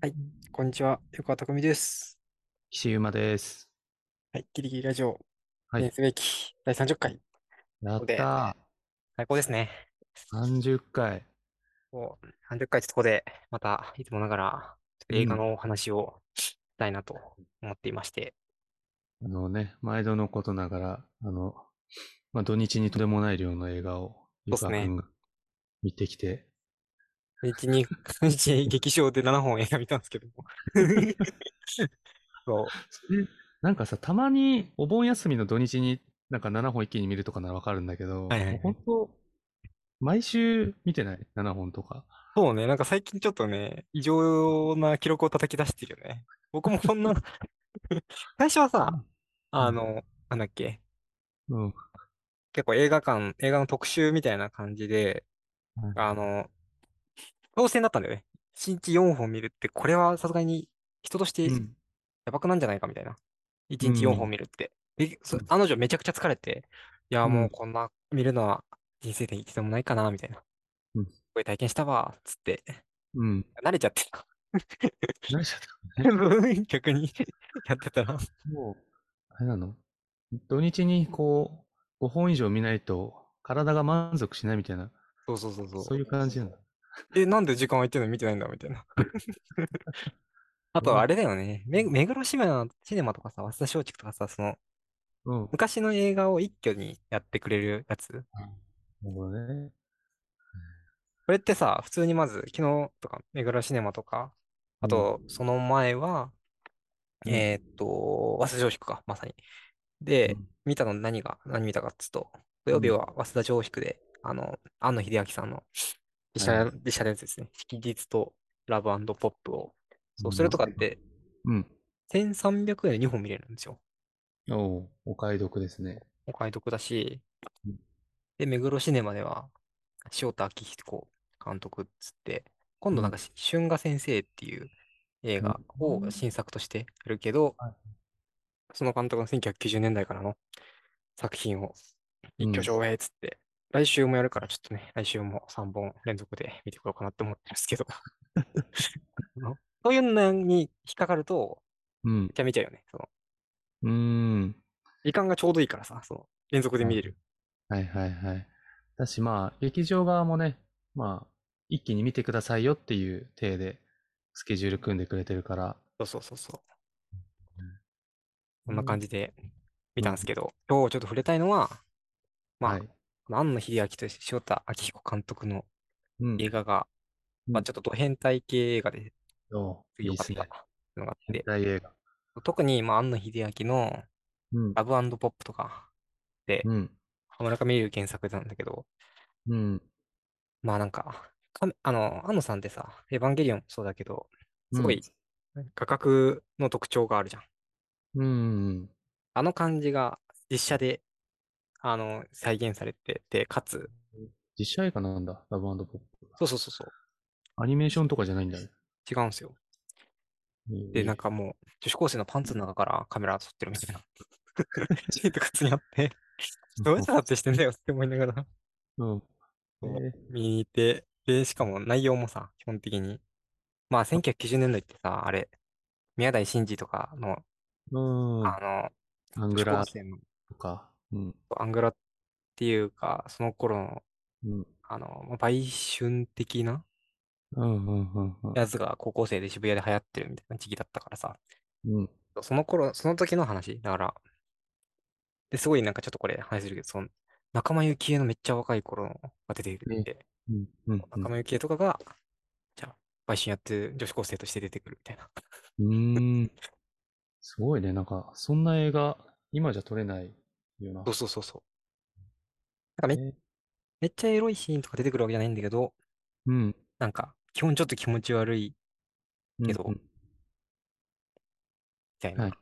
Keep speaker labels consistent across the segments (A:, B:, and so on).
A: はい、こんにちは。横川匠です。
B: 岸優馬です。
A: はい、ギリギリラジオ、
B: はい
A: 記念すべき第30回。
B: やった
A: 最高ですね。
B: ー !30 回。
A: もう30回ってとこで、またいつもながら、映画のお話をしたいなと思っていまして。
B: あのね、毎度のことながら、あの、まあ、土日にとんでもない量の映画を、ゆ
A: そうっすね
B: かくんが見てきて、
A: 日に、日に劇場で7本映画見たんですけども。そう、
B: なんかさ、たまにお盆休みの土日になんか7本一気に見るとかならわかるんだけど、
A: はいはいはい
B: 本当、毎週見てない ?7 本とか。
A: そうね、なんか最近ちょっとね、異常な記録を叩き出してるよね。僕もこんな、最初はさ、あの、なんだっけ、
B: うん。
A: 結構映画館、映画の特集みたいな感じで、あの、当選だったんだよね。1日4本見るって、これはさすがに人として
B: うん。
A: やばくなんじゃないかみたいな。1日4本見るって。あの女めちゃくちゃ疲れて、いや、
B: うん
A: もうこんな見るのは人生で一度もないかな、みたいな。
B: うん
A: こういう体験したわ、つって。
B: うん。
A: 慣れちゃってた。
B: 何しちゃったね。
A: 逆に やってたら。
B: もう、あれなの？土日にこう、5本以上見ないと体が満足しないみたいな、
A: そうそうそうそう。
B: そういう感じなの。
A: え、なんで時間空いてるのに見てないんだみたいな。あと、あれだよね。め、目黒シネマ、シネマとかさ、早稲田松竹とかさ、その、
B: うん。
A: 昔の映画を一挙にやってくれるやつ？
B: なるほどね。
A: これってさ、普通にまず、昨日とか、目黒シネマとか、あと、その前は、
B: うん
A: えーっと、早稲田松竹か、まさに。で
B: うん、
A: 見たの何が、何見たかっつうと、土曜日は早稲田松竹で、あの、庵野秀明さんの実写、
B: はい
A: 実写のやつですね。色実とラブポップを。そうう、
B: ん
A: それとかって、
B: うん。
A: 1300円で2本見れるんですよ。
B: おうお買い得ですね。
A: お買い得だし
B: うん、
A: で、目黒シネマでは、塩田明彦監督っつって、今度なんかし、春画先生っていう映画を新作としてやるけど
B: はい、
A: その監督の1990年代からの作品を一
B: うん
A: 挙上映っつって、来週もやるからちょっとね、来週も3本連続で見てこようかなって思ってるんですけど。そういうのに引っかかると、
B: うん
A: め。ちゃめちゃよね。その
B: うーん。
A: 時間がちょうどいいからさ、その連続で見れる。
B: はいはいはい。だしまあ、劇場側もね、まあ、一気に見てくださいよっていう体で、スケジュール組んでくれてるから。
A: そうそうそうそう。
B: うん
A: こんな感じで見たんですけど、今日ちょっと触れたいのは、まあ、
B: はい。
A: 庵野秀明と塩田明彦監督の
B: うん。
A: 映画が、まあ、
B: うん
A: ちょっとド変態系映画で
B: おういい
A: 良かっ
B: ですね。
A: たのがあって、
B: 大映画。
A: 特に、まあ、庵野秀明の
B: うん。
A: ラブポップとかで、
B: うん。
A: 村上龍原作なんだけど、
B: うん。
A: まあなんか、かあの、庵野さんってさ、エヴァンゲリオンもそうだけど、すごい画角の特徴があるじゃん。
B: うん。うん。
A: あの感じが実写で、あの、再現されてて、かつ、
B: 実写映画なんだ、ラブポップ。
A: そうそうそうそう、
B: アニメーションとかじゃないんだね。
A: 違うんですよ。で、なんかもう、女子高生のパンツの中からカメラ撮ってるみたいな。シーンとか普通にあって、どうやって撮影してんだよって思いながら
B: うん。
A: 見に行って、で、しかも内容もさ、基本的に、まあ、1990年代ってさ、あれ、宮台真司とかの、
B: うん。
A: あの、
B: アングラ
A: 高生の
B: とか。うん。
A: アングラっていうか、その頃の、
B: うん。
A: あの、まあ売春的な。やつが高校生で渋谷で流行ってるみたいな時期だったからさ、
B: うん。
A: その頃、その時の話、だから、で、すごいなんかちょっとこれ話するけど、その、仲間由紀恵のめっちゃ若い頃のが出てくるんで、
B: うん。うん。
A: 仲間由紀恵とかが、じゃあ、売春やってる女子高生として出てくるみたいな。
B: うーん。すごいね。なんか、そんな映画、今じゃ撮れないよな。
A: そうそうそうそう。なんかめ
B: え
A: めっちゃエロいシーンとか出てくるわけじゃないんだけど、
B: うん。
A: なんか、基本ちょっと気持ち悪い
B: うん
A: けど
B: うん
A: みたい
B: はい
A: な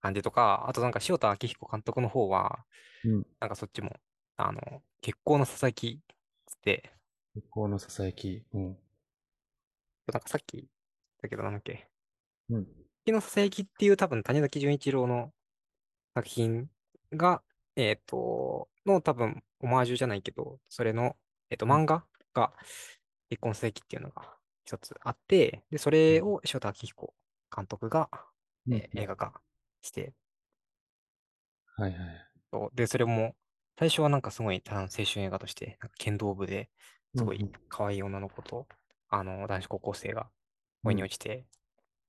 A: 感じとか、あとなんか塩田明彦監督の方は、
B: うん。
A: なんかそっちも、あの、月光のささやきつって、
B: 月光のささやき。うん。
A: なんかさっき言ったけど、なんだっけ、
B: うん。
A: 月のささやきっていう多分谷崎潤一郎の作品が、えっと、の多分オマージュじゃないけど、それの、えっと、漫画が月光のささやきっていうのが一つあって、で、それを塩田明彦監督が、
B: うん
A: えー映画化して、
B: はいはい。
A: で、それも、最初はなんかすごい、青春映画として、剣道部ですごい
B: うん。うん
A: 可愛い女の子と、あの、男子高校生が恋に落ちて、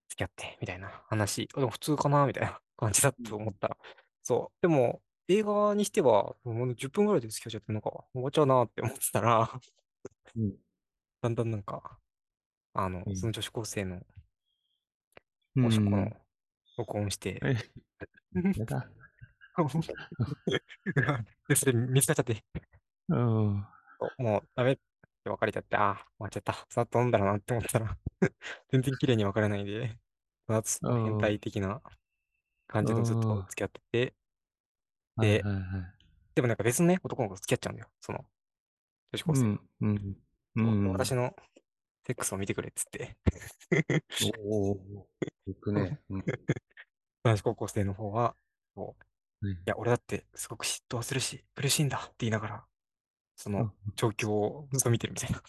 A: 付き合って、みたいな話、あでも普通かなみたいな感じだと思ったら、そう。でも、映画にしては、もう10分ぐらいで付き合っちゃって、なんか、終わっちゃうなって思ってたら、
B: うん
A: だんだんなんか、あの
B: う、ん
A: その女子高生の
B: うん
A: おしっこの録音して、
B: え、やだ。
A: で、それ見つかっちゃって、
B: うん。
A: もうダメって別れちゃって、ああ、終わっちゃった。さっと飲んだらなって思ったら、全然綺麗に別れないで、変態的な感じのずっと付き合ってて、で
B: はいはいはい。
A: でもなんか別のね、男の子と付き合っちゃうんだよ、その女子高生。
B: うん。うん。うん。
A: 私のセックスを見てくれっつって、
B: おお。行くね。うん。
A: 男子高校生の方は、そう
B: はい
A: いや、俺だってすごく嫉妬するし、苦しいんだって言いながら、その状況をずっと見てるみたいな。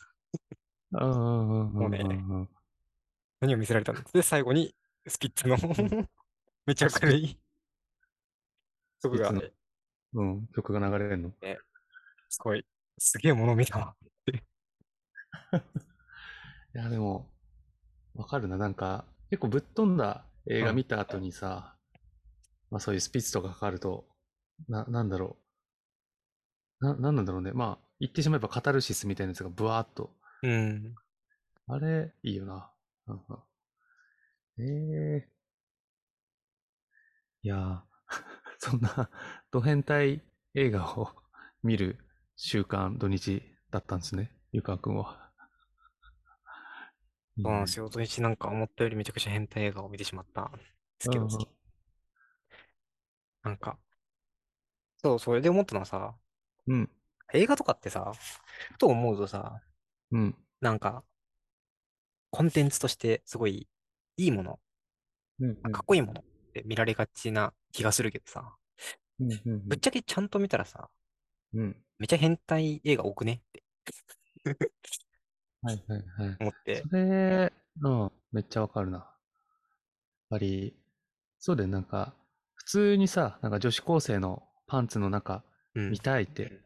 A: もうね。何を見せられたんだで、最後にスピッツのめっちゃ明るい曲が
B: スピッツうん。曲が流れるの？
A: すごい、すげえもの見たわ。
B: いや、でも、わかるな。なんか、結構ぶっ飛んだ映画見た後にさ、まあそういうスピッツとかかかると、な、なんだろう。な、なんなんだろうね。まあ、言ってしまえばカタルシスみたいなやつがブワーっと。
A: うん。
B: あれ、いいよな。なんか。ええいやー、そんな、ド変態映画を 見る習慣、土日だったんですね。ゆかくんは。
A: そうなんですよ。土日なんか思ったよりめちゃくちゃ変態映画を見てしまったんですけど
B: うんうん、
A: なんか、そう、それで思ったのはさ、
B: うん。
A: 映画とかってさ、ふと思うとさ、
B: うん。
A: なんか、コンテンツとしてすごいいいもの、
B: うん。
A: かっこいいものって見られがちな気がするけどさ、
B: うん。うん。
A: ぶっちゃけちゃんと見たらさ、
B: うん。
A: めちゃ変態映画多くねって
B: はいはいはい。
A: 思って、
B: それ、うん、めっちゃわかるな。やっぱり、そうだよ、なんか、普通にさ、なんか女子高生のパンツの中
A: うん
B: 見。たいって、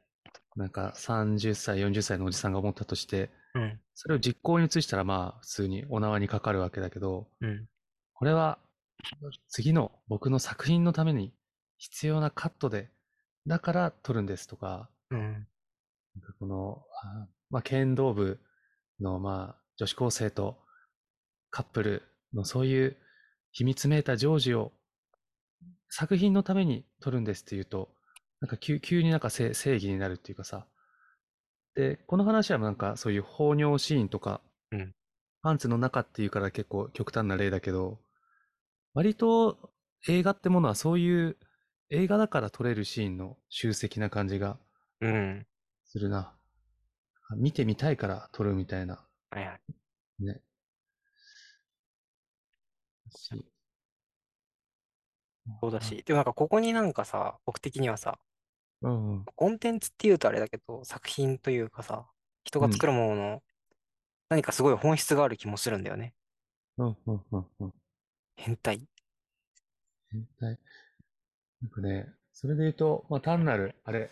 B: なんか30歳、40歳のおじさんが思ったとして、
A: うん。
B: それを実行に移したらまあ普通にお縄にかかるわけだけど、
A: うん。
B: これは次の僕の作品のために必要なカットで、だから撮るんですとか、
A: うん。
B: この、あまあ、剣道部の、まあ、女子高生とカップルのそういう秘密めいた常時を作品のために撮るんですっていうと、なんか急急になんか正正義になるっていうかさ。で、この話はなんかそういう放尿シーンとか、
A: うん
B: パンツの中っていうから結構極端な例だけど、割と映画ってものはそういう映画だから撮れるシーンの集積な感じが
A: うん。
B: するな。見てみたいから撮るみたいな。
A: はいはい。
B: ね。し
A: そうだし、でもなんかここになんかさ、僕的にはさ、
B: うんうん。
A: コンテンツっていうとあれだけど、作品というかさ、人が作るものの何かすごい本質がある気もするんだよね。
B: うんうんうんうん。
A: 変態。
B: 変態。なんかね、それで言うと、まあ単なる、あれ、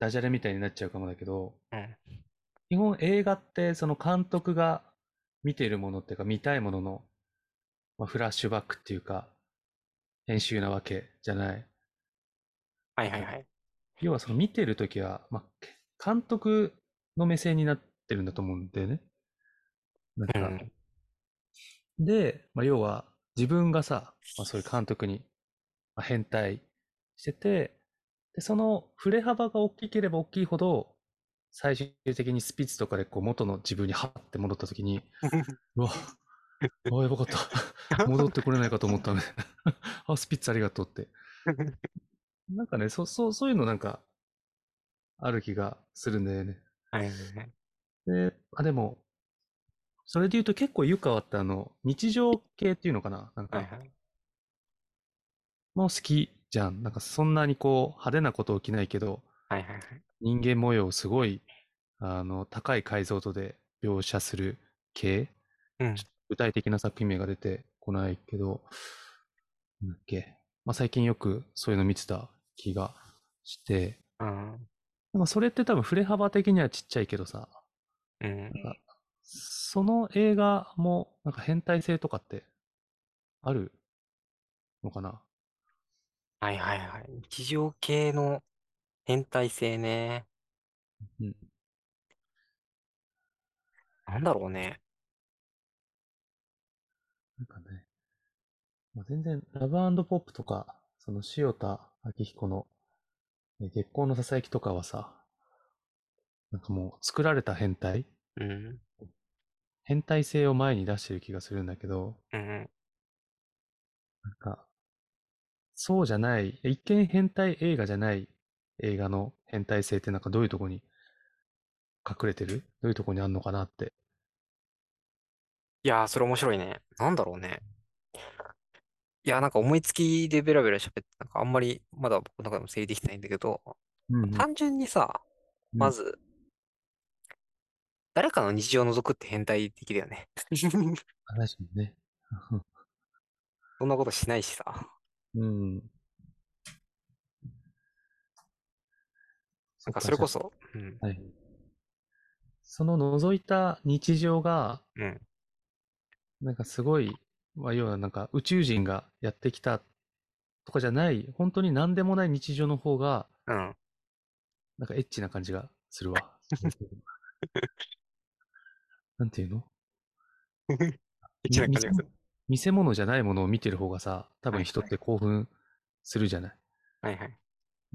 B: ダジャレみたいになっちゃうかもだけど、
A: うん。
B: 基本映画ってその監督が見ているものっていうか見たいものの、まあ、フラッシュバックっていうか、編集なわけじゃない。
A: はいはいはい。
B: 要はその見てるときは、まあ、監督の目線になってるんだと思うんだよね。なんか、
A: うん。
B: で、まあ、要は自分がさ、まあ、そういう監督に、まあ、変態してて、で、その振れ幅が大きければ大きいほど、最終的にスピッツとかでこう元の自分にハッて戻ったときに、うわ、あ、やばかった。戻ってこれないかと思ったね。あ、スピッツありがとうって。なんかね、そ、そう、そういうのなんか、ある気がするんだよね。
A: はいはいはい。
B: で、あ、でも、それで言うと結構湯川ってあの、日常系っていうのかななんか、
A: はいはい。
B: もう好きじゃん。なんかそんなにこう、派手なこと起きないけど、
A: はいはいはい。
B: 人間模様をすごい、あの、高い解像度で描写する系
A: うん。
B: 具体的な作品名が出てこないけど、なんだっけ。まあ、最近よくそういうの見てた気がして、
A: うん。
B: それって多分振れ幅的にはちっちゃいけどさ、
A: うん。
B: なんかその映画もなんか変態性とかってある？のかな？
A: はいはいはい。日常系の変態性ね。
B: うん。
A: なんだろうね。
B: なんかね、まあ、全然ラブポップとか、その塩田明彦のえ月光のささやきとかはさ、なんかもう作られた変態
A: うん。
B: 変態性を前に出してる気がするんだけど、
A: うん。
B: なんか、そうじゃない、一見変態映画じゃない映画の変態性ってなんかどういうとこに隠れてる？どういうとこにあんのかなって。
A: いやー、それ面白いね。なんだろうね。いや、なんか思いつきでベラベラ喋って、なんかあんまりまだ僕の中でも整理できてないんだけど、
B: うんうん
A: 単純にさ、
B: うん
A: まず、誰かの日常を覗くって変態的だよね。
B: 確かにね。
A: そんなことしないしさ。
B: うん。
A: なんかそれこ
B: そ
A: うん
B: はい。その覗いた日常が、
A: うん。
B: なんかすごい、まあ、要はなんか宇宙人がやってきたとかじゃない、本当に何でもない日常の方が、
A: うん。
B: なんかエッチな感じがするわ。なんていうの？
A: 一な感じがする。
B: 見せ物じゃないものを見てる方がさ、多
A: はい
B: 分人って興奮するじゃない？
A: はいはい。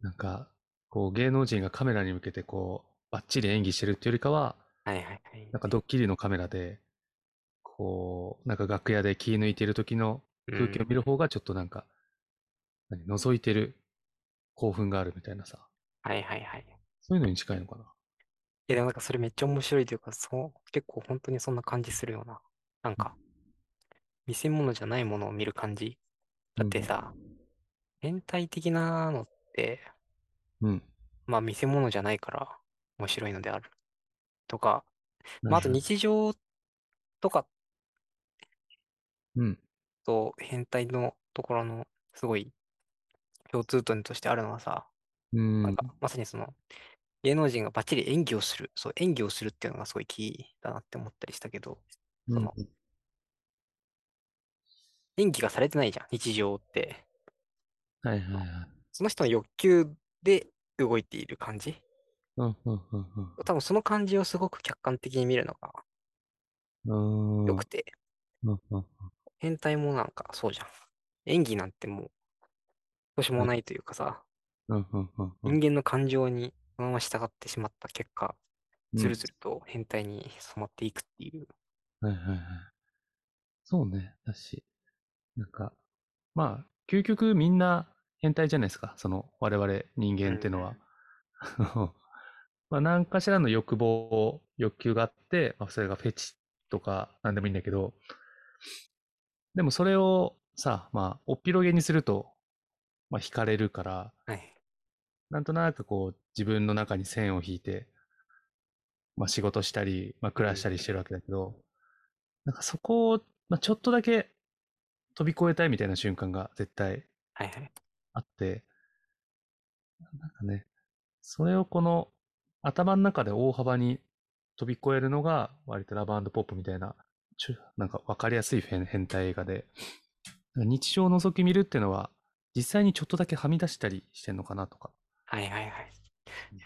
B: なんか、こう芸能人がカメラに向けてこう、バッチリ演技してるっていうよりかは、
A: はいはいはい。
B: なんかドッキリのカメラで、こう、なんか楽屋で気抜いてる時の風景を見る方がちょっとなんか、何覗いてる興奮があるみたいなさ、
A: はいはいはい。
B: そういうのに近いのかな。
A: いや、でもなんかそれめっちゃ面白いというか、そう、結構本当にそんな感じするような。なんか、見せ物じゃないものを見る感じ。だってさ、変態的なのって、
B: うん。
A: まあ見せ物じゃないから面白いのである。とか、
B: うん。
A: まああと日常とか
B: うん。
A: と変態のところのすごい共通点としてあるのはさ、
B: うん。
A: なんかまさにその芸能人がバッチリ演技をする、そう演技をするっていうのがすごいキーだなって思ったりしたけど、その
B: うん
A: 演技がされてないじゃん、日常って。
B: はいはいはい。
A: その人の欲求で動いている感じ。
B: うんうんうん
A: 多分その感じをすごく客観的に見るのが
B: うん。うん
A: 良くて、
B: うんうん
A: 変態もなんかそうじゃん。演技なんてもう、どうしようもないというかさ、
B: うんうんうんうん
A: 人間の感情にそのまま従ってしまった結果、
B: うん
A: ずるずると変態に染まっていくっていう。
B: はいはいはい。そうね。だし、なんか、まあ、究極みんな変態じゃないですか。その、我々人間ってのは。まあ、何かしらの欲望、欲求があって、まあ、それがフェチとかなんでもいいんだけど、でもそれをさ、まあ、おっぴろげにすると、まあ、惹かれるから、
A: はい。
B: なんとなくこう、自分の中に線を引いて、まあ仕事したり、まあ暮らしたりしてるわけだけど、なんかそこを、まあちょっとだけ飛び越えたいみたいな瞬間が絶対
A: はいはい。
B: あって、なんかね、それをこの頭の中で大幅に飛び越えるのが割とラブポップみたいな、ちょなんかわかりやすい変変態映画で、日常を覗き見るっていうのは実際にちょっとだけはみ出したりしてんのかなとか。
A: はいはいはい。い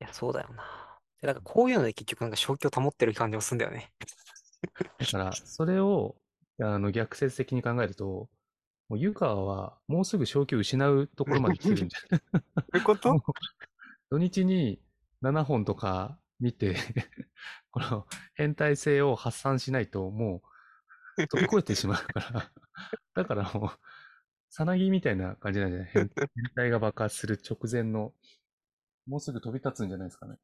A: や、そうだよな。で、なんかこういうので結局なんか正気を保ってる感じもするんだよね。
B: だから、それを、あの、逆説的に考えると、もう湯川はもうすぐ正気を失うところまで来てるんじゃない？
A: どういうこと？
B: 土日に7本とか見て、この変態性を発散しないともう飛び越えてしまうから、だからもう、さなぎみたいな感じなんじゃない？変 変態が爆発する直前の、もうすぐ飛び立つんじゃないですかね。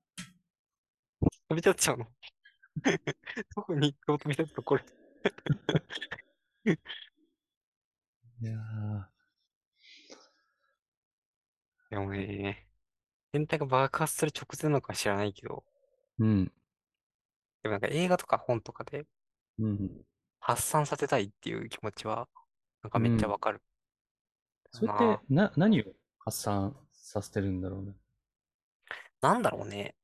A: 飛び立っちゃうの？どこに飛び立つのこれ。
B: いやー
A: でもね、変態が爆発する直前なのか知らないけど、
B: うん、
A: でもなんか映画とか本とかで、
B: うん。
A: 発散させたいっていう気持ちは、なんかめっちゃわかる。
B: それ
A: な
B: って、な、何を発散させてるんだろうね？
A: なんだろうね。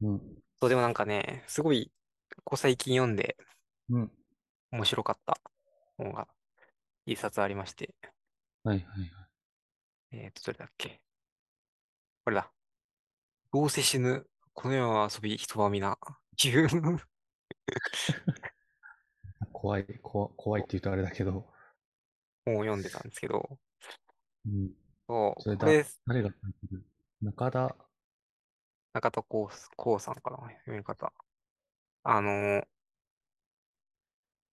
B: うん。
A: そう、でもなんかね、すごい、ここ最近読んで
B: うん。
A: 面白かった本が一冊ありまして、
B: はいはいはい。
A: えっと、どれだっけ？これだ。どうせ死ぬ。この世は遊び、人は皆。っていう
B: 怖い、怖怖いって言うとあれだけど。
A: 本を読んでたんですけど、
B: うん。
A: そう、
B: それだ
A: これ、
B: 誰が書いてる？中田、
A: 中田こうこうさんかな、読み方。あのー、い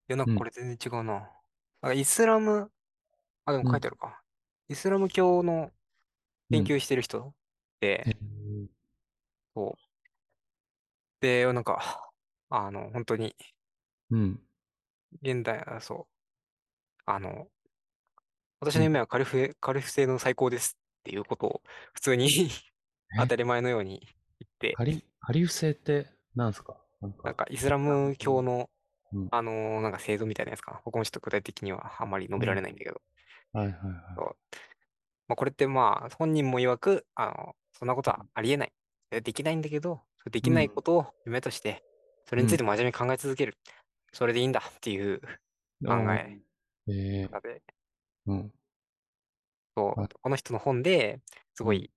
A: や、なんかこれ全然違うな。なんかイスラム、あ、でも書いてあるか。イスラム教の研究してる人で、
B: えー
A: そう。で、なんか、あの、本当に、
B: うん。
A: 現代、あそう。あの、私の夢はカリフ、カリフ製の最高ですっていうことを普通に 当たり前のように言って、
B: ハリ、ハリフ制って何すか？なんか
A: なんかイスラム教の、
B: うん。
A: あの、なんか制度みたいなやつか。な。僕もちょっと具体的にはあんまり述べられないんだけど、
B: はいはいは
A: まあ、これってまあ、本人も曰く、あの、そんなことはありえない。えできないんだけど、できないことを夢として、それについて真面目に考え続ける。それでいいんだっていう
B: い。
A: 考え
B: ええ
A: 方で、
B: うん。
A: そう
B: あ
A: この人の本ですご
B: う
A: い、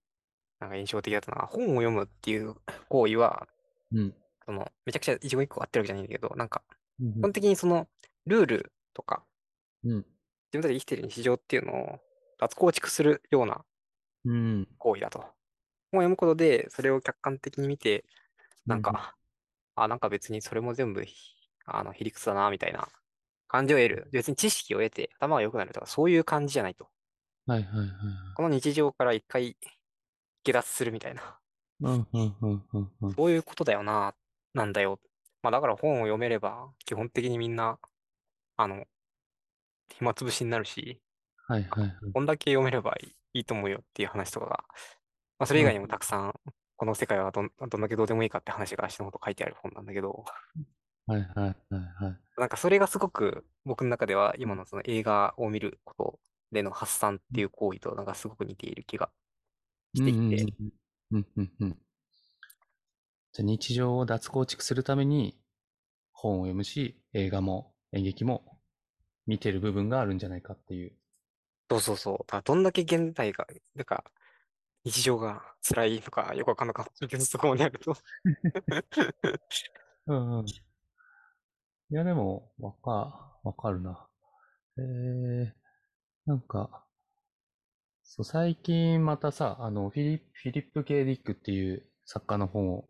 A: なんか印象的だったのが、本を読むっていう行為は、
B: うん。
A: その、めちゃくちゃ一語一句合ってるわけじゃないんだけど、なんか、
B: うん
A: 基本的にその、ルールとか、
B: うん。
A: 自分たちで生きてる日常っていうのを脱構築するような
B: うん。
A: 行為だと。本を読むことで、それを客観的に見て、なんか、あ、なんか別にそれも全部、あの、ひりくつだな、みたいな感じを得る。別に知識を得て頭が良くなるとか、そういう感じじゃないと。
B: はいはいはいはい。
A: この日常から一回下脱するみたいな。
B: うんうんうんうんうん。
A: そういうことだよな、なんだよ。まあだから本を読めれば、基本的にみんな、あの、暇つぶしになるし、
B: はいはいはい。
A: こんだけ読めればいいいいと思うよっていう話とかが、まあそれ以外にもたくさん、この世界はどんどんだけどうでもいいかって話が足のこと書いてある本なんだけど、
B: はいはいはいはい。
A: なんかそれがすごく僕の中では今のその映画を見ることでの発散っていう行為となんかすごく似ている気がしていて、
B: うんうんうんうん。じゃあ日常を脱構築するために本を読むし、映画も演劇も見てる部分があるんじゃないかっていう。
A: そうそうそう。だからどんだけ現代が、なんか日常が辛いとかよくわかんなかったけど、そこまでやると。
B: うんうん。いやでも、わか、わかるな。えー、なんか、そう、最近またさ、あの、フィリップ、フィリップ・ケイ・ディックっていう作家の本を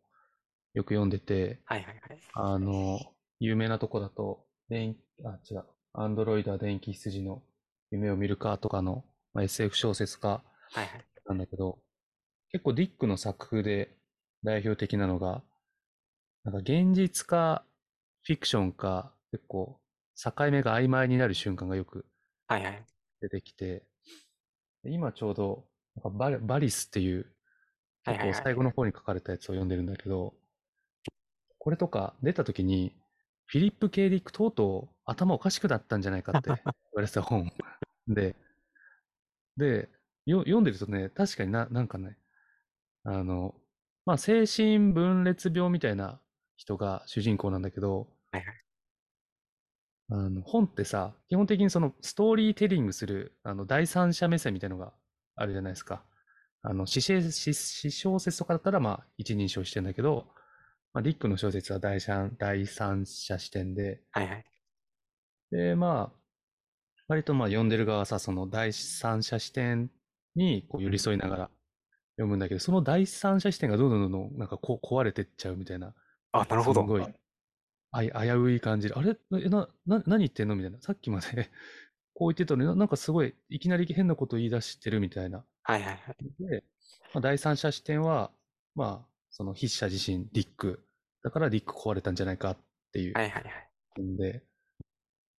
B: よく読んでて、
A: はいはいはい。
B: あの、有名なとこだと、電、あ、違う、アンドロイドは電気羊の夢を見るかとかの、まあ、SF 小説家
A: はいはい。
B: なんだけど、結構ディックの作風で代表的なのが、なんか現実かフィクションか結構境目が曖昧になる瞬間がよく
A: はいはい。
B: 出てきて、で今ちょうどなんかバリバリスっていう結構最後の方に書かれたやつを読んでるんだけど、これとか出た時にフィリップ・ケイ・ディックとうとう頭おかしくなったんじゃないかって 言われてた本で、で、よ読んでるとね、確かにな、なんかね、あの、まあ、精神分裂病みたいな人が主人公なんだけど、
A: はいはい
B: あの、本ってさ、基本的にそのストーリーテリングする、あの、第三者目線みたいのがあるじゃないですか。あの、詩小詩詩小説とかだったら、まあ、一人称してんだけど、まあ、ディックの小説は第三、第三者視点で、
A: はいはい。
B: で、まあ、割とまあ読んでる側はさ、その第三者視点にこう寄り添いながら読むんだけど、その第三者視点がどんどんどんどんなんかこう壊れてっちゃうみたいな、
A: あ、なるほど。
B: すごいあい危うい感じで、あれ？えな、な、何言ってんの？みたいな。さっきまで こう言ってたのにな、なんかすごいいきなり変なこと言い出してるみたいな。
A: はいはいはい。
B: で、まあ、第三者視点は、まあ、その筆者自身、ディック。だからディック壊れたんじゃないかっていう。
A: はいはいはい。
B: んで、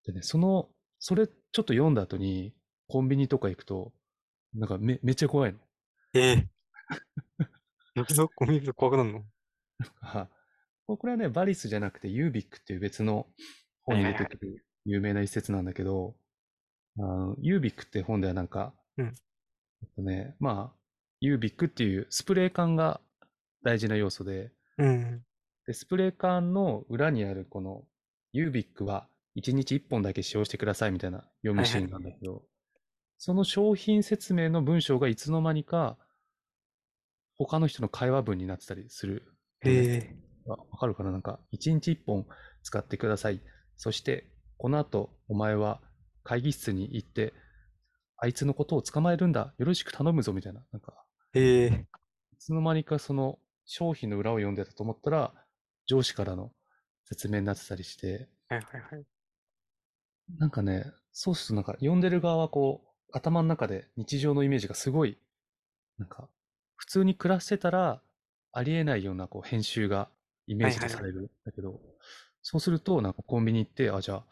B: でね、その、それちょっと読んだ後に、コンビニとか行くと、なんかめめっちゃ怖いの。
A: ええー。嘘コンビニで怖くなるの？
B: あこれはね、バリスじゃなくてユービックっていう別の本に出てくる有名な一節なんだけど、あの、ユービックって本ではなんか、
A: うん
B: とね、まあ、ユービックっていうスプレー缶が大事な要素で、
A: うん。
B: で、スプレー缶の裏にあるこの、ユービックは1日1本だけ使用してくださいみたいな読むシーンなんだけど、その商品説明の文章がいつの間にか、他の人の会話文になってたりする。
A: へえ。
B: わわかるかな？なんか、1日1本使ってください。そして、この後、お前は会議室に行って、あいつのことを捕まえるんだ。よろしく頼むぞ、みたいな。なんか、
A: へえ。
B: いつの間にかその商品の裏を読んでたと思ったら、上司からの説明になってたりして、
A: はいはいはい。
B: なんかね、そうするとなんか読んでる側はこう、頭の中で日常のイメージがすごい、なんか、普通に暮らしてたら、ありえないようなこう編集がイメージとされるんだけど、そうするとなんかコンビニ行って、あ、じゃあ、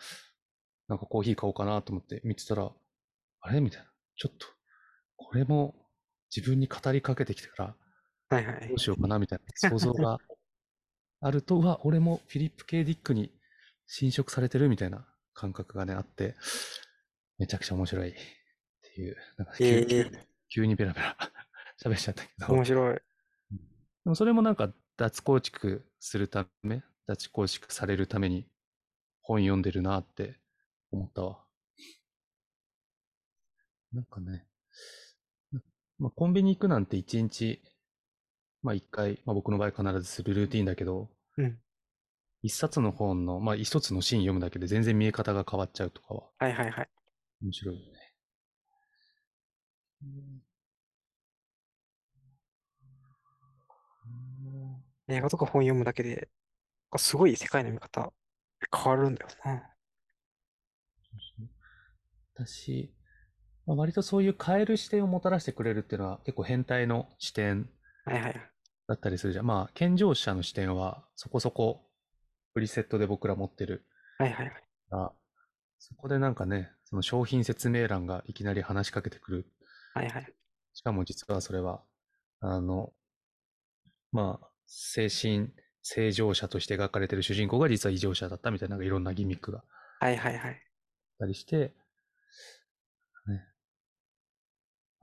B: なんかコーヒー買おうかなと思って見てたら、あれ？みたいな。ちょっと、これも自分に語りかけてきてから、
A: はいはい
B: どう。しようかなみたいな想像があると、うわ、俺もフィリップ・ K. ディックに侵食されてるみたいな感覚がね、あって、めちゃくちゃ面白いっていう、なんか急,、
A: え
B: 急
A: ー
B: 急にベラベラ 喋っちゃったけど、で
A: 面白い。
B: もそれもなんか脱構築するため、脱構築されるために本読んでるなって思ったわ。なんかね、まあ、コンビニ行くなんて一日、まあ一回、まあ僕の場合必ずするルーティンだけど、
A: うん。
B: 一冊の本の、まあ一つのシーン読むだけで全然見え方が変わっちゃうとかは
A: はいはいはい。
B: 面白いよね。うん
A: 映画とか本読むだけで、すごい世界の見方変わるんだよな。
B: 私、まあ、割とそういう変える視点をもたらしてくれるっていうのは結構変態の視点
A: はいはい。
B: だったりするじゃん。まあ、健常者の視点はそこそこプリセットで僕ら持ってる
A: はいはいはい。
B: が、そこでなんかね、その商品説明欄がいきなり話しかけてくる。
A: はいはい。
B: しかも実はそれは、あの、まあ、精神正常者として描かれてる主人公が実は異常者だったみたいななんかいろんなギミックが
A: はいはいはい。
B: たりして、ね。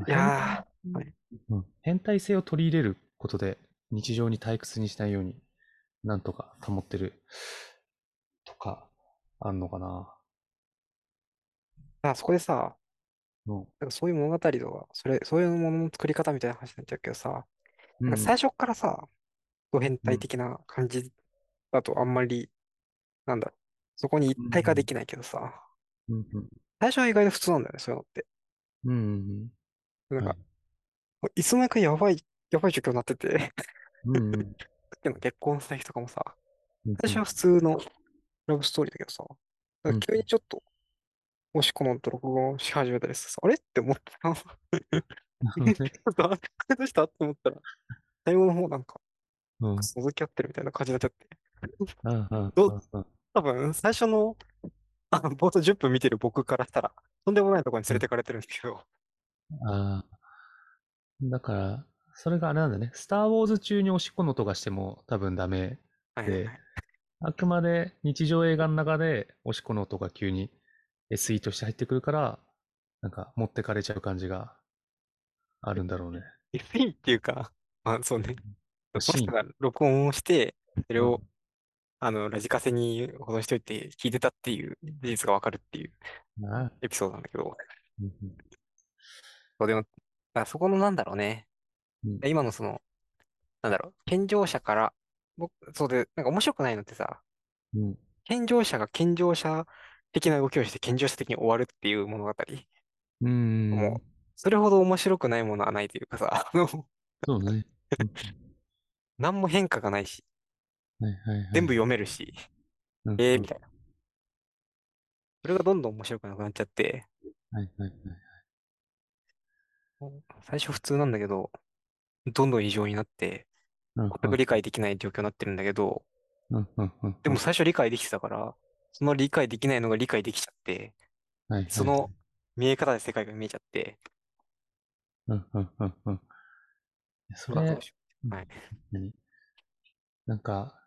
A: いや
B: 変
A: ーはい
B: うん、変態性を取り入れることで日常に退屈にしないようになんとか保ってるとかあんのかな。
A: あ、そこでさ、
B: うん
A: なんかそういう物語とか、それ、そういうものの作り方みたいな話になっちゃうけどさ、
B: うん
A: なんか最初っからさ、ド変態的な感じだとあんまり、なんだ、そこに一体化できないけどさ、
B: うんうん。
A: 最初は意外と普通なんだよね、そういうのって。
B: うんうん
A: なん
B: は
A: か
B: い、
A: いつの間にかやばい、やばい状況になってて、
B: うんうん。
A: さっきの結婚した日とかもさ、
B: うん
A: 最初は普通のラブストーリーだけどさ、なんか急にちょっと、もしこのと録音し始めたりしてさ、あれ？って思ってた。
B: など
A: うしたって思ったら、最後の方なんか、
B: うん
A: 覗き合ってるみたいな感じになっちゃって。
B: あああ
A: ど
B: ああ
A: 多分、最初の、あの、冒頭10分見てる僕からしたら、とんでもないところに連れてかれてるんですけど、
B: ああだからそれがあれなんだね。スター・ウォーズ中におしっこの音がしても多分ダメ。で
A: はいはいはい。
B: あくまで日常映画の中でおしっこの音が急に SE として入ってくるから、なんか持ってかれちゃう感じがあるんだろうね。
A: SE っていうか、まあそうね、
B: シーン
A: 人が録音をして、それを
B: うん、
A: あの、ラジカセに保存しといて聞いてたっていう事実がわかるっていうエピソードなんだけど、
B: うん
A: そうでも、そこのなんだろうね、
B: うん。
A: 今のその、なんだろう、健常者から、僕、そうで、なんか面白くないのってさ、
B: うん。
A: 健常者が健常者的な動きをして健常者的に終わるっていう物語。
B: うん。うん。
A: もう、それほど面白くないものはないというかさ、あの、
B: そうね。
A: 何も変化がないし、
B: うんはいはいはい。
A: 全部読めるし、
B: うん
A: えーみたいな。それがどんどん面白くなくなっちゃって、
B: はいはいはい。
A: 最初普通なんだけど、どんどん異常になって、
B: うん
A: 全く理解できない状況になってるんだけど、
B: うんうんうん
A: でも最初理解できてたから、その理解できないのが理解できちゃって、
B: はいはい
A: その見え方で世界が見えちゃって、
B: うんうんうんうん。それ
A: まあどうしよう
B: うん
A: はい
B: 何 なんか、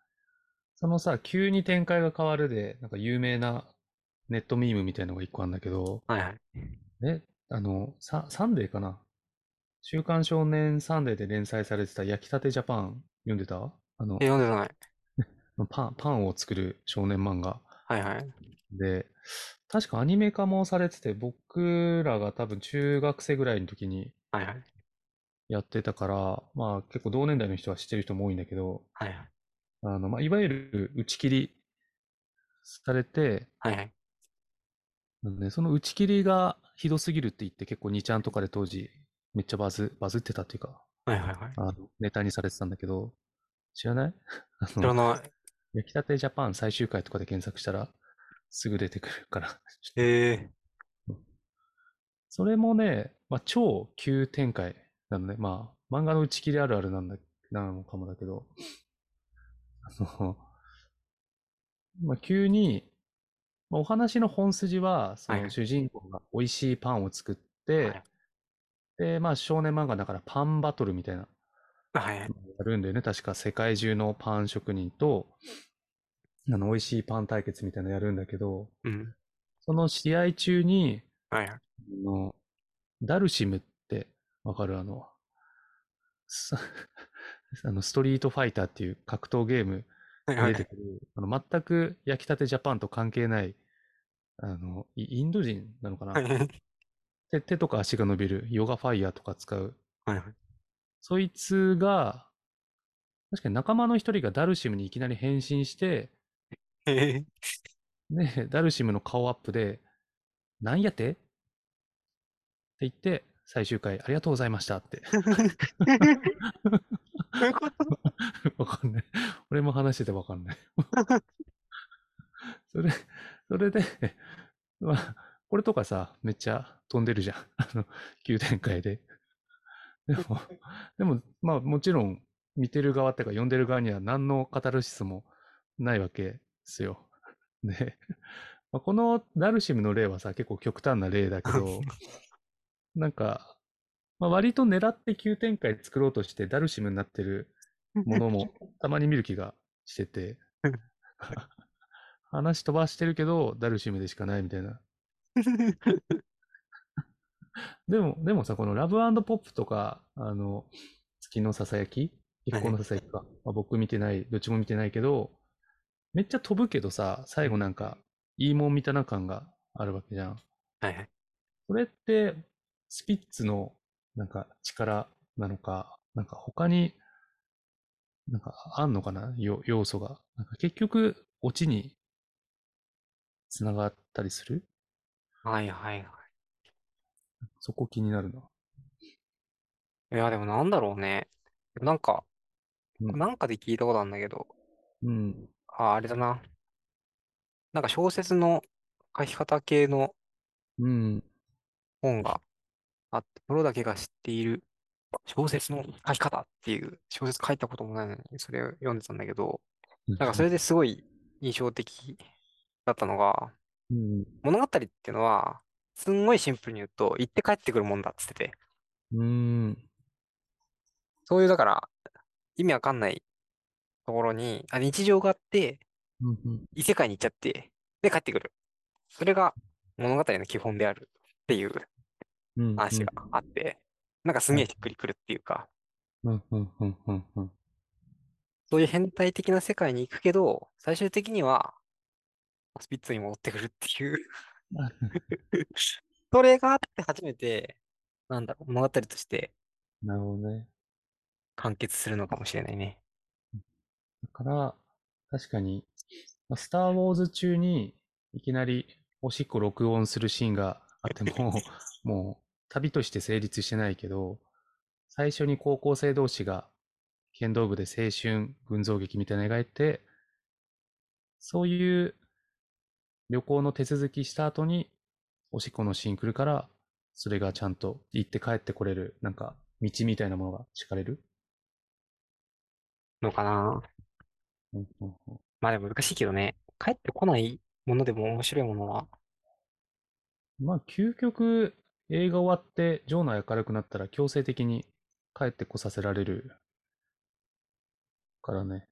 B: そのさ、急に展開が変わるで、なんか有名なネットミームみたいなのが一個あるんだけど、
A: はいはい。
B: え、あの、サ、サンデーかな？週刊少年サンデーで連載されてた焼きたてジャぱん読んでた？あの
A: え、、読んでない。
B: パン、パンを作る少年漫画
A: はいはい。
B: で、確かアニメ化もされてて、僕らが多分中学生ぐらいの時に
A: はいはい。
B: やってたから、まあ結構同年代の人は知ってる人も多いんだけど、
A: はいはい。
B: あの、まあ、いわゆる打ち切りされて、
A: はいはい。
B: あのね、その打ち切りがひどすぎるって言って結構2ちゃんとかで当時めっちゃバズ、バズってたっていうか、
A: はいはいはい。
B: あの、ネタにされてたんだけど、知らない？あ
A: 知ら
B: の、
A: ない。
B: 焼きたてジャパン最終回とかで検索したらすぐ出てくるから、
A: ええ
B: それもね、まあ、超急展開なのね。まあ、漫画の打ち切りあるあるなんだ、なのかもだけど、あの、まあ、急に、まあ、お話の本筋は、その主人公が美味しいパンを作って、
A: はい
B: で、まあ少年漫画だからパンバトルみたいな
A: はいはい。
B: やるんだよね。確か世界中のパン職人と、あの、美味しいパン対決みたいなのやるんだけど、
A: うん。
B: その試合中に、
A: はいはい。
B: あの、ダルシムってわかるあの、さ あの、ストリートファイターっていう格闘ゲーム出てくる、あの、全く焼きたてジャパンと関係ない、あの、イインド人なのかな？
A: はいはい。
B: 手手とか足が伸びるヨガファイヤーとか使う。
A: はいはい。
B: そいつが、確かに仲間の一人がダルシムにいきなり変身して、
A: ええ
B: で、ダルシムの顔アップで、なんやて？って言って、最終回ありがとうございましたって。
A: どういうこと
B: わかんない。俺も話しててわかんない。それ、それで、まあ、これとかさ、めっちゃ飛んでるじゃん。あの、急展開で。でも、でも、まあもちろん、見てる側っていうか、読んでる側には何のカタルシスもないわけですよ。で、まあ、このダルシムの例はさ、結構極端な例だけど、なんか、まあ、割と狙って急展開作ろうとしてダルシムになってるものも たまに見る気がしてて、話飛ばしてるけど、ダルシムでしかないみたいな。でも、でもさ、このラブポップとか、あの、月のささやき？一行のささやきか。まあ、僕見てない、どっちも見てないけど、めっちゃ飛ぶけどさ、最後なんか、いいもんみたいな感があるわけじゃん。
A: はいはい。
B: それって、スピッツの、なんか、力なのか、なんか他に、なんか、あんのかな？よ要素が。なんか結局、オチに、つながったりする？
A: はいはいはい。
B: そこ気になるな。
A: いや、でもなんだろうね。なんか、
B: うん
A: なんかで聞いたことあるんだけど、
B: うん。
A: あ、あれだな。なんか小説の書き方系の
B: うん。
A: 本があって、プロだけが知っている小説の書き方っていう小説書いたこともないのに、それを読んでたんだけど、なんかそれですごい印象的だったのが、
B: うん。
A: 物語っていうのは、すんごいシンプルに言うと、行って帰ってくるもんだっつってて、
B: うん。
A: そういう、だから、意味わかんないところに、あ、日常があって、
B: うん。
A: 異世界に行っちゃって、で、帰ってくる。それが物語の基本であるっていう
B: うん。
A: 話があって、なんかすげえしっくりくるっていうか、
B: うん。うん。うん。うん。うん。
A: そういう変態的な世界に行くけど、最終的には、スピッツに戻ってくるっていう それがあって初めて、なんだろう、物語として
B: なるほどね。
A: 完結するのかもしれないね。
B: だから、確かに、まあスター・ウォーズ中にいきなりおしっこ録音するシーンがあっても、もう旅として成立してないけど、最初に高校生同士が剣道部で青春群像劇みたいなの描いて、そういう旅行の手続きした後におしっこのシーン来るから、それがちゃんと行って帰ってこれる、なんか道みたいなものが敷かれる？
A: のかな？
B: うんうんうん
A: まあでも難しいけどね。帰ってこないものでも面白いものは、
B: まあ、究極、映画終わって、場内明るくなったら強制的に帰ってこさせられるからね。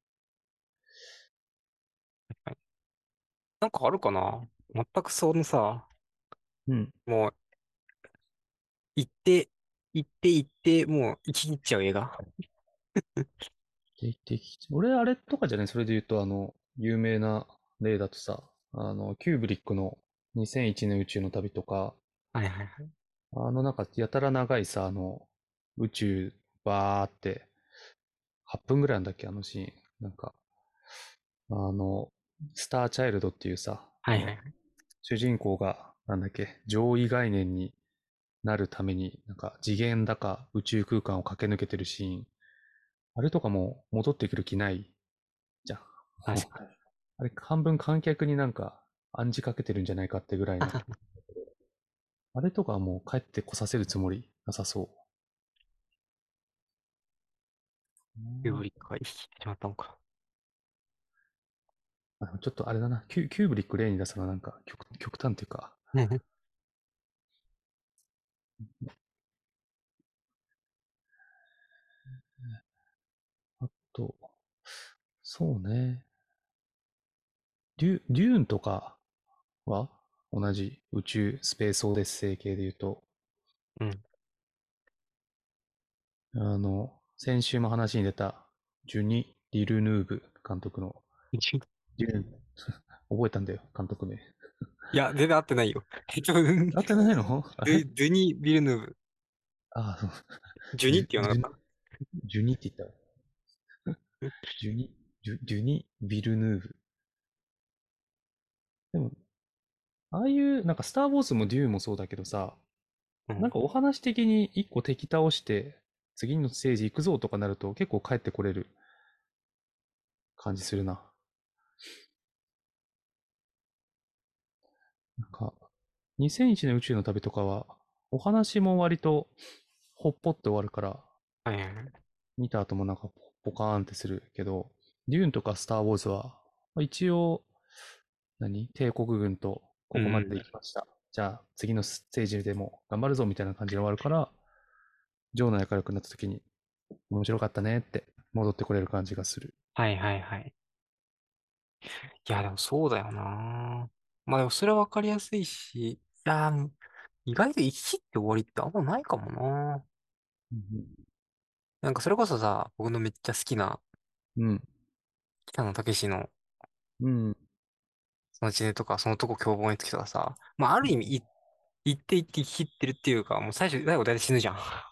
A: なんかあるかな？全くそのさ、
B: うん。
A: もう、行って、行って行って、もう行き切っちゃう映画？
B: でで俺、あれとかじゃね、それで言うと、あの、有名な例だとさ、あの、キューブリックの2001年宇宙の旅とか、
A: はいはいはい。
B: あの、なんか、やたら長いさ、あの、宇宙、バーって、8分ぐらいなんだっけ、あのシーン。なんか、あの、スターチャイルドっていうさ、
A: はいはいはい。
B: 主人公が、なんだっけ、上位概念になるために、なんか次元だか宇宙空間を駆け抜けてるシーン。あれとかもう戻ってくる気ないじゃん。
A: 確か
B: あれ半分観客になんか暗示かけてるんじゃないかってぐらいの。あれとかはもう帰ってこさせるつもりなさそう。
A: キューブリックが生きてしまったのか。
B: あちょっとあれだな、キュキューブリック例に出すのはなんか極極端っていうか、あと、そうね。デュデューンとかは同じ宇宙スペースオデッセイ系で言うと、
A: うん。
B: あの、先週も話に出たジュニ・リルヌーブ監督の デューン、覚えたんだよ、監督名。
A: いや、全然合ってないよ。
B: 合ってないの？あれ？
A: ゥドゥニ・ビルヌーブ。
B: あ、そう。
A: ジュニって言わなかった？
B: ジュニって言ったわ。ジュニ、ジュジュニ・ビルヌーブ。でも、ああいう、なんかスター・ウォーズもデューンもそうだけどさ、
A: うん
B: なんかお話的に一個敵倒して、次のステージ行くぞとかなると結構帰ってこれる感じするな。なんか、2001年宇宙の旅とかは、お話も割とほっぽって終わるから、
A: はいはいはい。
B: 見た後もなんかポポカーンってするけど、デューンとかスター・ウォーズは、まあ一応、何？帝国軍とここまで行きました。じゃあ次のステージでも頑張るぞみたいな感じで終わるから、ジョーの仲良くなった時に、面白かったねって戻ってこれる感じがする。
A: はいはいはい。いや、でもそうだよな。まあでもそれはわかりやすいし、いやー、意外と生き切って終わりってあんまないかもな。なんかそれこそさ、僕のめっちゃ好きな
B: うん。
A: 北野武の
B: うん。
A: その地ねとか、そのとこ凶暴につきとかさ、まあある意味い、言って言って生き切ってるっていうか、もう最初、最後大体死ぬじゃん。
B: は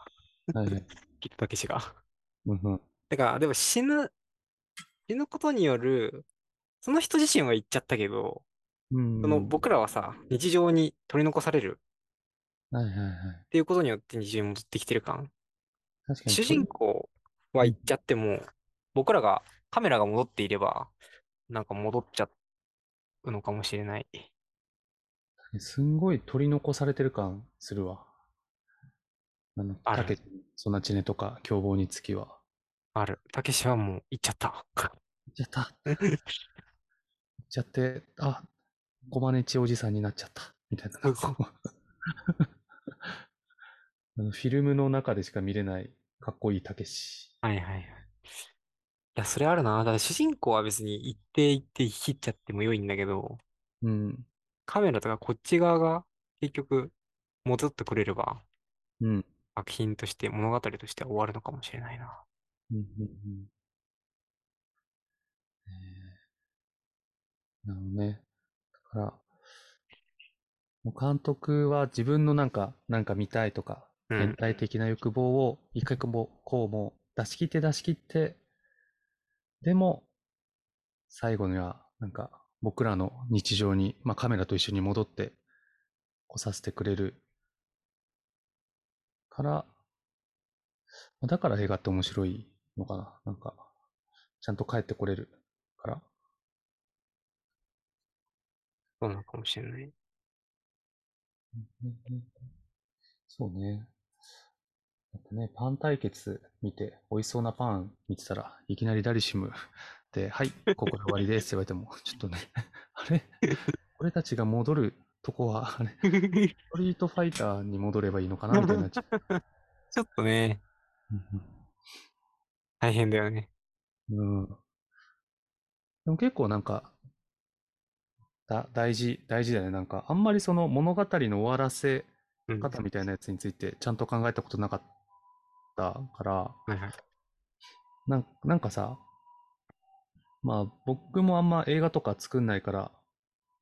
B: いはい。
A: 北野武が。
B: うんうん。
A: だから、でも死ぬ、死ぬことによる、その人自身は言っちゃったけど、
B: うん。
A: その僕らはさ、日常に取り残される
B: はいはいはい。
A: っていうことによって日常に戻ってきてる感。
B: 確かに。
A: 主人公は言っちゃっても、僕らが、カメラが戻っていれば、なんか戻っちゃうのかもしれない。
B: すんごい取り残されてる感するわ。あの、たけし、そんなちねとか、凶暴につきは。
A: ある。たけしはもう行っちゃった。
B: 行っちゃった。行っちゃって、あ、コマネチおじさんになっちゃった。みたいな。あのフィルムの中でしか見れないかっこいいたけし。
A: はいはいはい。いや、それあるな。だから主人公は別に行って行って引っちゃっても良いんだけど、
B: うん。
A: カメラとかこっち側が結局戻ってくれれば、
B: うん。
A: 作品として、物語としては終わるのかもしれないな。
B: うんうんうんえーなるほどね。だから、もう監督は自分のなんか、なんか見たいとか、
A: うん
B: 変態的な欲望を一回こう、こうもう出し切って出し切って、でも、最後には、なんか、僕らの日常に、まあカメラと一緒に戻って、来させてくれるから、だから映画って面白いのかな。なんか、ちゃんと帰ってこれるから。
A: そうなのかもしれない。
B: そうね。ね、パン対決見て、美味しそうなパン見てたらいきなりダリシム で、はい、ここで終わりですって言われても、ちょっとね、あれ？俺たちが戻るとこは、あれ、ストリートファイターに戻ればいいのかな？みたいになっちゃう。
A: ちょっとね、大変だよね。
B: うん。でも結構なんか、だ大事、大事だよね。なんか、あんまりその物語の終わらせ方みたいなやつについてちゃんと考えたことなかったから、
A: いはい。
B: なんなんかさ、まあ僕もあんま映画とか作んないから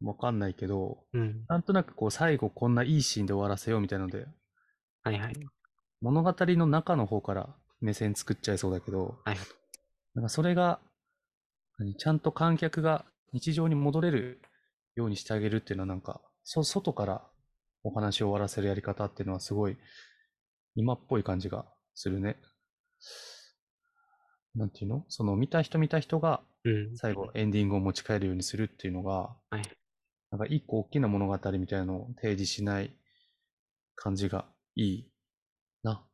B: わかんないけど、
A: うん。
B: なんとなくこう最後こんないいシーンで終わらせようみたいなので、
A: はいはい。
B: 物語の中の方から目線作っちゃいそうだけど、
A: はい
B: なんかそれが、何ちゃんと観客が日常に戻れるようにしてあげるっていうのはなんか、そ、外からお話を終わらせるやり方っていうのはすごい今っぽい感じがするね。なんていうの？その見た人見た人が
A: うん。
B: 最後エンディングを持ち帰るようにするっていうのが、
A: はい。
B: なんか一個大きな物語みたいなのを提示しない感じがいいな。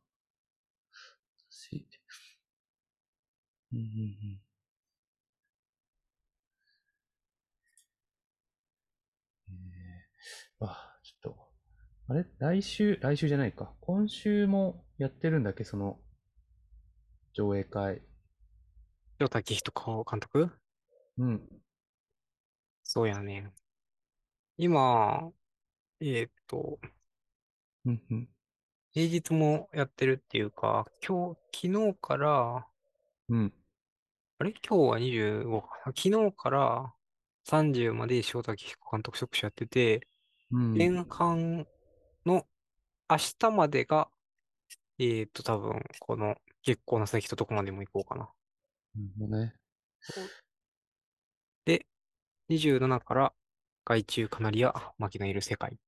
B: しうんうんうん。えー、あ、ちょっと、あれ？来週、来週じゃないか。今週もやってるんだっけ？その、上映会。
A: 塩滝人監督？
B: うん。
A: そうやね。今、えーっと、
B: うんうん。
A: 平日もやってるっていうか、今日、昨日から、
B: うん。
A: あれ？今日は25か。昨日から30まで塩滝彦監督特集やってて、
B: うん。
A: 前半の明日までが、えーっと、多分、この月光なさきとどこまでも行こうかな。
B: なるほどね。
A: で、27から害虫カナリア、牧のいる世界。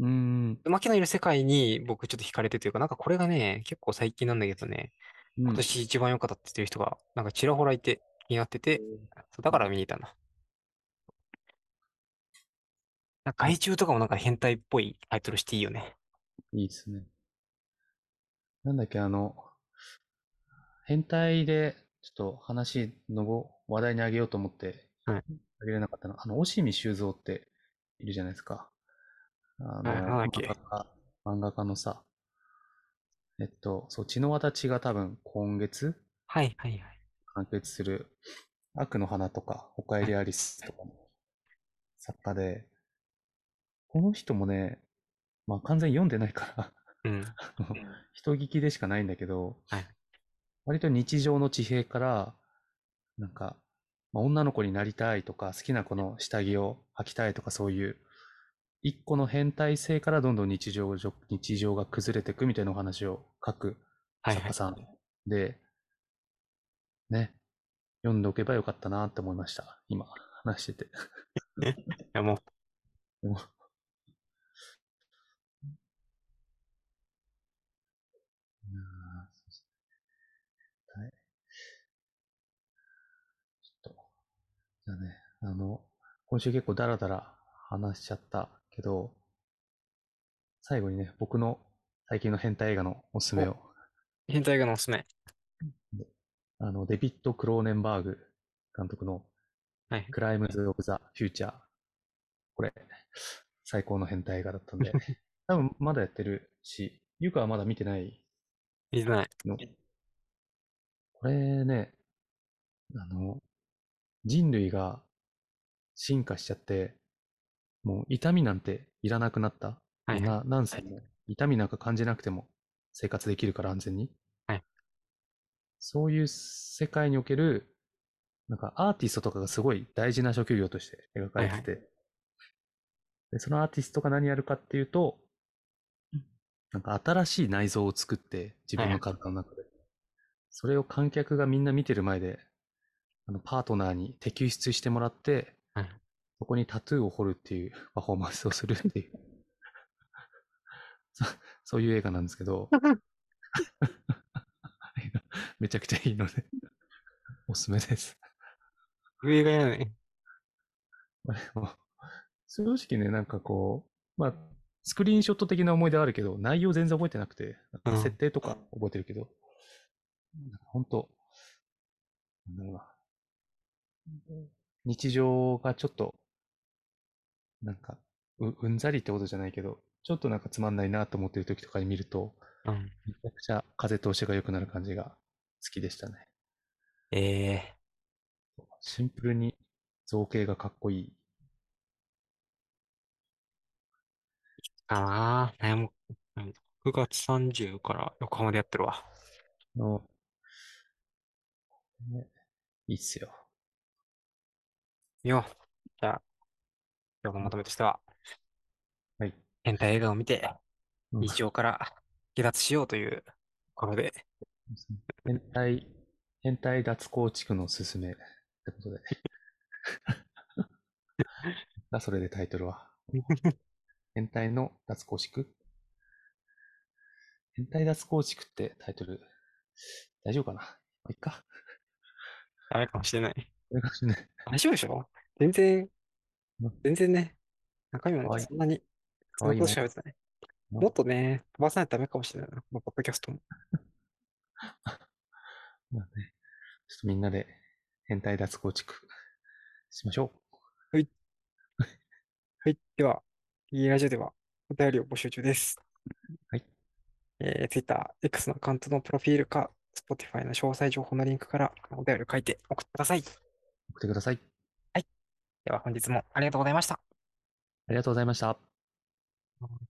B: うーん。
A: 牧のいる世界に僕ちょっと惹かれてというか、なんかこれがね、結構最近なんだけどね、
B: うん
A: 今年一番良かったって言ってる人が、なんかちらほらいて気になってて、そうだから見に行ったんだ。なんか害虫とかもなんか変態っぽいタイトルしていいよね。
B: いいですね。なんだっけ、あの、変態で、ちょっと話のご話題にあげようと思って、
A: はい
B: あげれなかったの。あの、押見修造っているじゃないですか。あの、
A: はい
B: 漫画家漫画家のさ、えっと、そう、血の形が多分今月
A: はいはいはい。
B: 完結する悪の花とか、おかえりアリスとかの作家で、この人もね、まあ完全に読んでないから、
A: うん。
B: 人聞きでしかないんだけど、
A: はい
B: 割と日常の地平から、なんか、まあ、女の子になりたいとか、好きな子の下着を履きたいとか、そういう、一個の変態性からどんどん日常日常が崩れていくみたいなお話を書く
A: はいはい。
B: 作家さんで、ね、読んでおけばよかったなって思いました。今、話してて。
A: いやもう、
B: いやーそうですねはい。ちょっと、じゃあね、あの、今週結構ダラダラ話しちゃったけど、最後にね、僕の最近の変態映画のおすすめを、
A: 変態映画のおすすめ。
B: あの、デビッド・クローネンバーグ監督の
A: はい。
B: クライムズ・オブ・ザ・フューチャー。これ、最高の変態映画だったんで、多分まだやってるし、ゆかはまだ見てない
A: 見てない。
B: の。これね、あの、人類が進化しちゃって、もう痛みなんていらなくなった？
A: はい
B: な何歳も痛みなんか感じなくても生活できるから安全に？
A: はい。
B: そういう世界における、なんかアーティストとかがすごい大事な職業として描かれてて、でそのアーティストが何やるかっていうと、なんか新しい内臓を作って自分の体の中で、それを観客がみんな見てる前で、あのパートナーに摘出してもらって、
A: はい
B: そこにタトゥーを彫るっていう パフォーマンスをするっていう、そそういう映画なんですけど、めちゃくちゃいいので、おすすめです。
A: 映画やね。
B: 正直ね、なんかこう、まあ、スクリーンショット的な思い出はあるけど、内容全然覚えてなくて、設定とか覚えてるけど、なんか本当なんだろうな。日常がちょっと、なんか、ううんざりってことじゃないけど、ちょっとなんかつまんないなと思ってる時とかに見ると、
A: うん。
B: めちゃくちゃ風通しが良くなる感じが好きでしたね。
A: ええ
B: シンプルに造形がかっこいい。
A: かな悩む。うん9月30から横浜でやってるわ。
B: の、ね、いいっすよ。
A: 見よう。じゃあ、今日のまとめとしては、
B: はい。
A: 変態映画を見て、
B: うん
A: 日常から離脱しようというところで、
B: 変態、変態脱構築のすすめってことで。が、それでタイトルは。変態の脱構築？変態脱構築ってタイトル、大丈夫かな？まあいっか。
A: ダメかもしれない。大丈夫でしょ？全然
B: うん、
A: 全然ね、中身も
B: かわいい
A: そんなに、そんなことしか別ない。
B: うん
A: もっとね、飛ばさないとダメかもしれないな、このポッドキャストも。
B: まあね、ちょっとみんなで変態脱構築しましょ
A: はい。では、いいラジオではお便りを募集中です。
B: はい。
A: えー、Twitter、X のアカウントのプロフィールか、Spotify の詳細情報のリンクからお便りを書いて送ってください。
B: う。送ってください。
A: では本日もありがとうございました。
B: ありがとうございました。